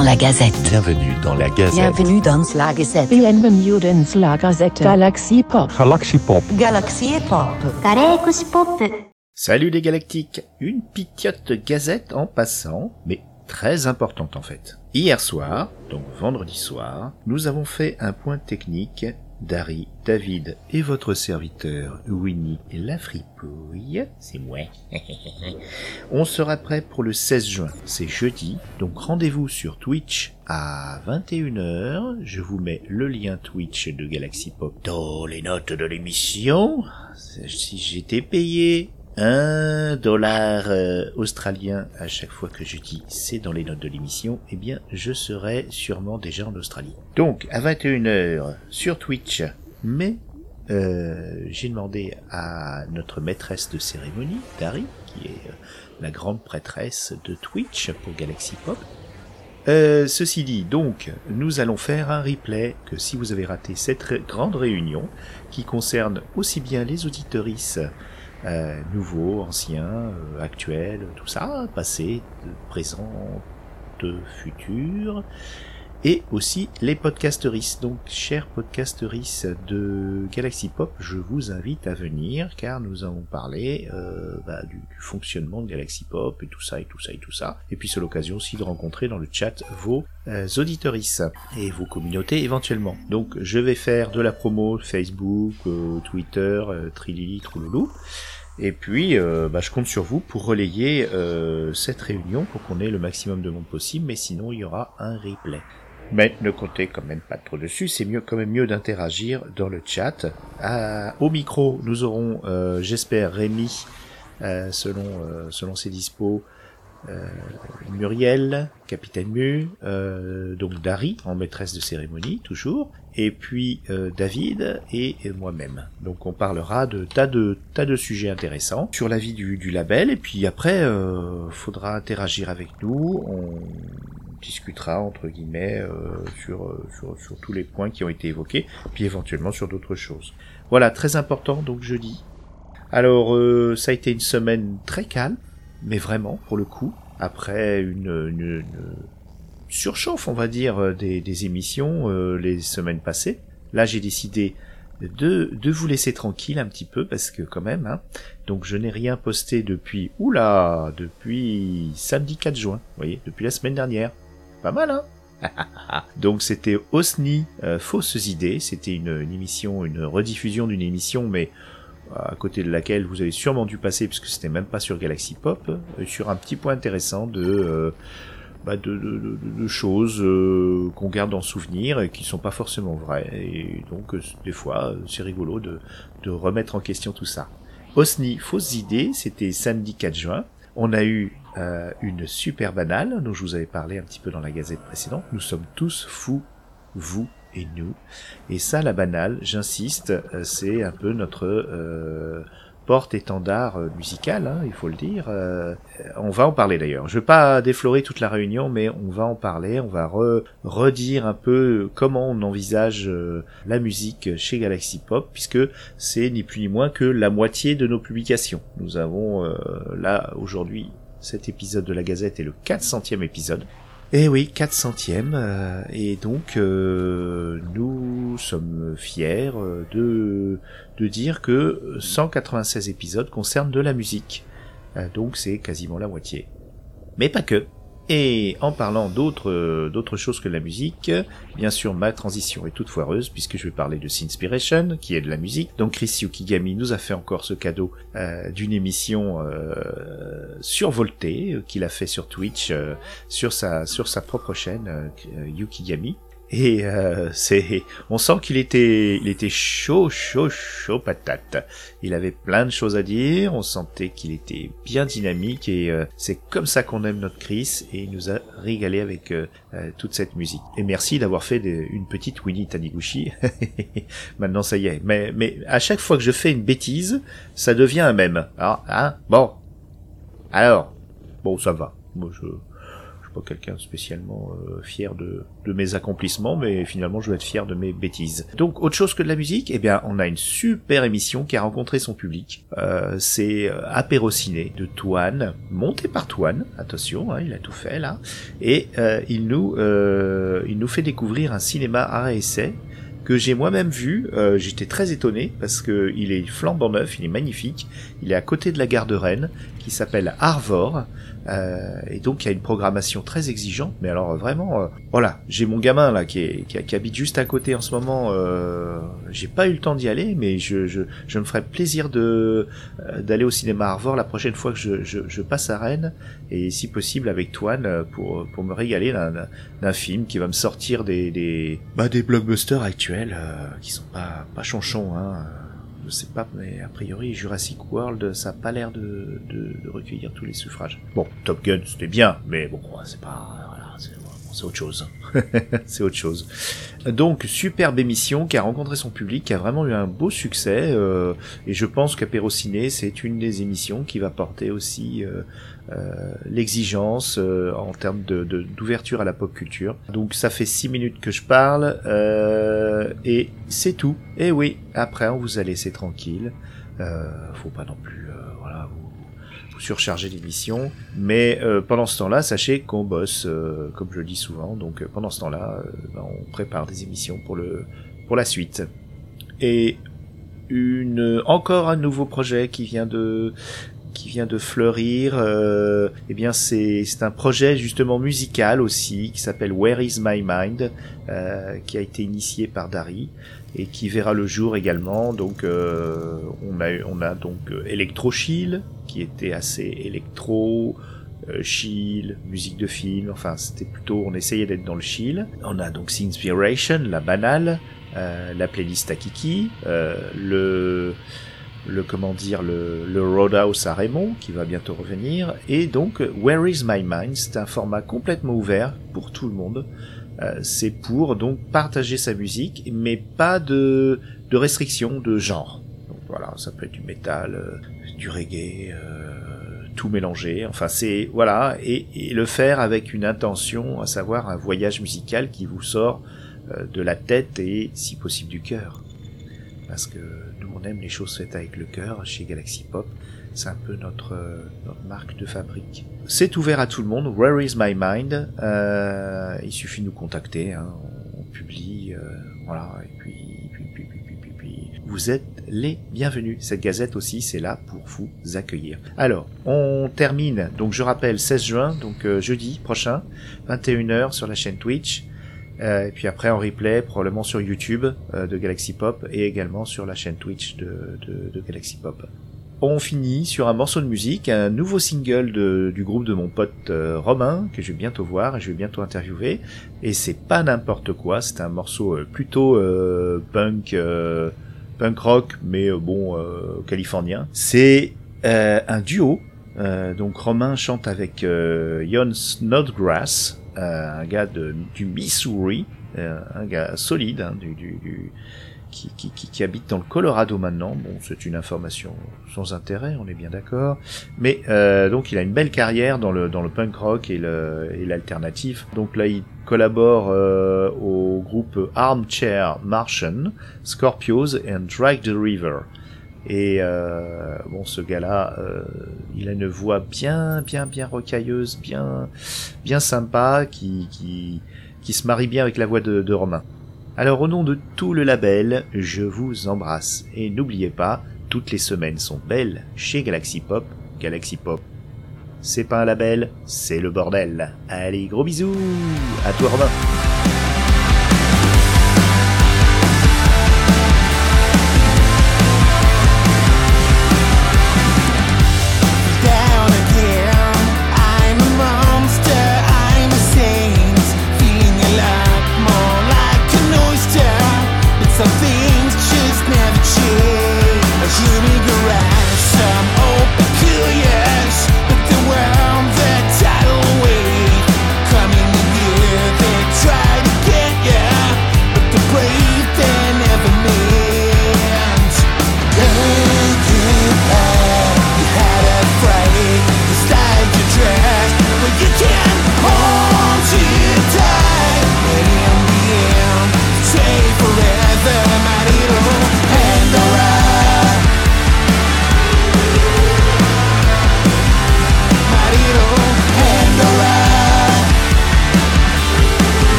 la Gazette. Bienvenue dans la Gazette. Bienvenue dans la Gazette. Bienvenue dans la Gazette. Galaxy Pop. Galaxy Pop. Galaxy Pop. Galaxy Pop. Salut les galactiques. Une pitiote gazette en passant, mais très importante en fait. Hier soir, donc vendredi soir, nous avons fait un point technique Dari, David et votre serviteur Winnie la fripouille, c'est moi. On sera prêt pour le 16 juin, c'est jeudi, donc rendez-vous sur Twitch à 21h. Je vous mets le lien Twitch de Galaxy Pop dans les notes de l'émission. Si j'étais payé un dollar euh, australien à chaque fois que je dis c'est dans les notes de l'émission, eh bien je serai sûrement déjà en Australie. Donc à 21h sur Twitch, mais euh, j'ai demandé à notre maîtresse de cérémonie, Dari, qui est euh, la grande prêtresse de Twitch pour Galaxy Pop. Euh, ceci dit, donc, nous allons faire un replay que si vous avez raté cette grande réunion, qui concerne aussi bien les auditorices euh, nouveaux, anciens, euh, actuels, tout ça, passé, présent, futur, et aussi les podcasteristes. Donc, chers podcasteristes de Galaxy Pop, je vous invite à venir, car nous allons parler euh, bah, du, du fonctionnement de Galaxy Pop, et tout ça, et tout ça, et tout ça. Et puis c'est l'occasion aussi de rencontrer dans le chat vos euh, auditorices et vos communautés éventuellement. Donc, je vais faire de la promo Facebook, euh, Twitter, euh, Trilili, Trouloulou. Et puis, euh, bah, je compte sur vous pour relayer euh, cette réunion pour qu'on ait le maximum de monde possible, mais sinon il y aura un replay. Mais ne comptez quand même pas trop dessus, c'est mieux quand même mieux d'interagir dans le chat. À- au micro, nous aurons, euh, j'espère, Rémi, euh, selon euh, selon ses dispos, euh, Muriel, Capitaine Mu, euh, donc Dari en maîtresse de cérémonie toujours, et puis euh, David et moi-même. Donc on parlera de tas de tas de sujets intéressants sur la vie du, du label, et puis après euh, faudra interagir avec nous. On discutera entre guillemets euh, sur, euh, sur sur tous les points qui ont été évoqués, puis éventuellement sur d'autres choses. Voilà, très important donc jeudi. Alors euh, ça a été une semaine très calme, mais vraiment pour le coup après une, une, une surchauffe, on va dire, euh, des, des émissions euh, les semaines passées. Là, j'ai décidé de, de vous laisser tranquille un petit peu parce que quand même, hein, donc je n'ai rien posté depuis, oula, depuis samedi 4 juin, vous voyez, depuis la semaine dernière. Pas mal, hein donc c'était Osni, euh, Fausses idées, c'était une, émission, une rediffusion d'une émission, mais à côté de laquelle vous avez sûrement dû passer puisque c'était même pas sur Galaxy Pop, euh, sur un petit point intéressant de euh, bah, de, de, de- de choses euh, qu'on garde en souvenir et qui sont pas forcément vraies. Et donc euh, des fois euh, c'est rigolo de, de remettre en question tout ça. Osni, fausses idées, c'était samedi 4 juin. On a eu euh, une super banale dont je vous avais parlé un petit peu dans la gazette précédente. Nous sommes tous fous, vous et nous. Et ça, la banale, j'insiste, euh, c'est un peu notre euh, porte-étendard euh, musical, hein, il faut le dire. Euh, on va en parler d'ailleurs. Je vais pas déflorer toute la réunion, mais on va en parler. On va re- redire un peu comment on envisage la musique chez Galaxy Pop, puisque c'est ni plus ni moins que la moitié de nos publications. Nous avons là aujourd'hui cet épisode de la Gazette est le 400e épisode. Eh oui, 400e, euh, et donc euh, nous sommes fiers euh, de, de dire que 196 épisodes concernent de la musique. Donc c'est quasiment la moitié. Mais pas que. Et en parlant d'autres d'autres choses que la musique, bien sûr ma transition est toute foireuse puisque je vais parler de Sinspiration qui est de la musique. Donc Chris Yukigami nous a fait encore ce cadeau euh, d'une émission euh, survoltée euh, qu'il a fait sur Twitch euh, sur sa sur sa propre chaîne Yukigami. Et euh, c'est, on sent qu'il était, il était chaud, chaud, chaud patate. Il avait plein de choses à dire. On sentait qu'il était bien dynamique et euh, c'est comme ça qu'on aime notre Chris et il nous a régalé avec euh, euh, toute cette musique. Et merci d'avoir fait une petite Winnie Taniguchi. Maintenant ça y est. Mais, mais à chaque fois que je fais une bêtise, ça devient un mème. Alors, hein, bon. Alors, bon, ça va. Je, je suis pas quelqu'un spécialement euh, fier de, mes accomplissements, mais finalement je vais être fier de mes bêtises. Donc autre chose que de la musique, eh bien on a une super émission qui a rencontré son public. Euh, c'est euh, Apérociné de Toine, monté par Toine, attention, hein, il a tout fait là, et il nous il nous fait découvrir un cinéma et essai que j'ai moi-même vu. J'étais très étonné parce que il est flambant neuf, il est magnifique. Il est à côté de la gare de Rennes, qui s'appelle Arvor. Euh, et donc il y a une programmation très exigeante. Mais alors vraiment, euh, voilà, j'ai mon gamin là qui, est, qui, habite juste à côté en ce moment. Euh, j'ai pas eu le temps d'y aller, mais je, je, je me ferai plaisir de euh, d'aller au cinéma Arvor la prochaine fois que je, je, je passe à Rennes et si possible avec Toine euh, pour pour me régaler d'un d'un film qui va me sortir des des bah, des blockbusters actuels euh, qui sont pas pas chanchons hein je sais pas, mais a priori Jurassic World, ça a pas l'air de, de, de recueillir tous les suffrages. Bon, Top Gun, c'était bien, mais bon, c'est pas, c'est autre chose. c'est autre chose. Donc, superbe émission qui a rencontré son public, qui a vraiment eu un beau succès, euh, et je pense qu'Apérociné, c'est une des émissions qui va porter aussi euh, euh, l'exigence en termes d'ouverture à la pop culture. Donc, ça fait six minutes que je parle, et c'est tout. Et oui, après, on vous a laissé tranquille. Faut pas non plus, euh, voilà, vous, vous surcharger l'émission. Mais euh, pendant ce temps-là, sachez qu'on bosse, euh, comme je le dis souvent. Donc, euh, pendant ce temps-là, ben, on prépare des émissions pour le pour la suite. Et une encore un nouveau projet qui vient de qui vient de fleurir. Euh, eh bien, c'est un projet justement musical aussi qui s'appelle Where Is My Mind, euh, qui a été initié par Dari et qui verra le jour également. Donc, euh, on a on a donc euh, Electro Chill qui était assez électro. euh, chill, musique de film, enfin c'était plutôt, on essayait d'être dans le chill. On a donc Inspiration, la banale, euh, la playlist à Kiki, euh, le le comment dire le, le Roadhouse à Raymond qui va bientôt revenir. Et donc Where is my mind c'est un format complètement ouvert pour tout le monde. Euh, c'est pour donc partager sa musique mais pas de de restriction de genre. Donc voilà ça peut être du métal euh, du reggae euh, tout mélangé. Enfin c'est voilà et, et le faire avec une intention à savoir un voyage musical qui vous sort euh, de la tête et si possible du cœur. Parce que on aime les choses faites avec le cœur chez Galaxy Pop. C'est un peu notre, euh, notre marque de fabrique. C'est ouvert à tout le monde. Where is my mind? Euh, Il suffit de nous contacter. hein. On publie, euh, voilà. Et puis, puis, puis, puis, puis, puis, puis, vous êtes les bienvenus. Cette gazette aussi, c'est là pour vous accueillir. Alors, on termine. Donc, je rappelle, 16 juin, donc euh, jeudi prochain, 21h sur la chaîne Twitch. Euh, et puis après en replay, probablement sur YouTube euh, de Galaxy Pop et également sur la chaîne Twitch de, de, Galaxy Pop. On finit sur un morceau de musique, un nouveau single du groupe de mon pote euh, Romain que je vais bientôt voir et je vais bientôt interviewer. Et c'est pas n'importe quoi, c'est un morceau plutôt punk, punk rock, mais bon californien. C'est un duo. Donc Romain chante avec Jon Snodgrass, un gars de, du Missouri, euh, un gars solide, hein, du, du, du- qui, qui, qui, habite dans le Colorado maintenant. Bon, c'est une information sans intérêt, on est bien d'accord. Mais euh, donc il a une belle carrière dans le dans le punk rock et le et. Donc là, il collabore euh, au groupe Armchair Martian, Scorpios and Drag the River. Et euh, bon, ce gars-là, euh, il a une voix bien, bien, bien rocailleuse, bien, bien sympa, qui, qui, qui se marie bien avec la voix de, de Romain. Alors, au nom de tout le label, je vous embrasse. Et n'oubliez pas, toutes les semaines sont belles chez Galaxy Pop. Galaxy Pop, c'est pas un label, c'est le bordel. Allez, gros bisous À toi, Romain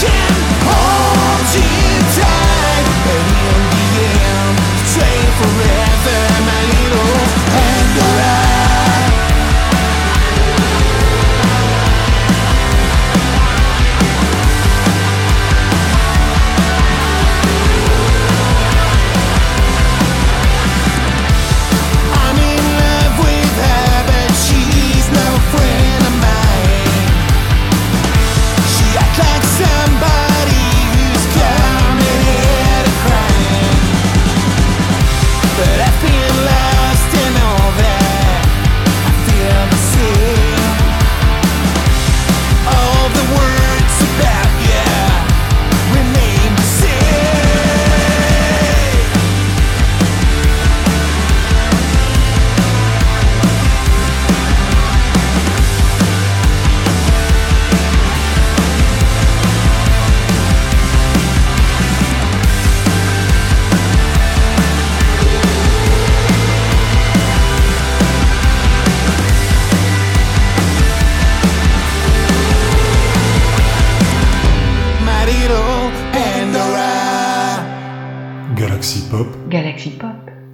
can't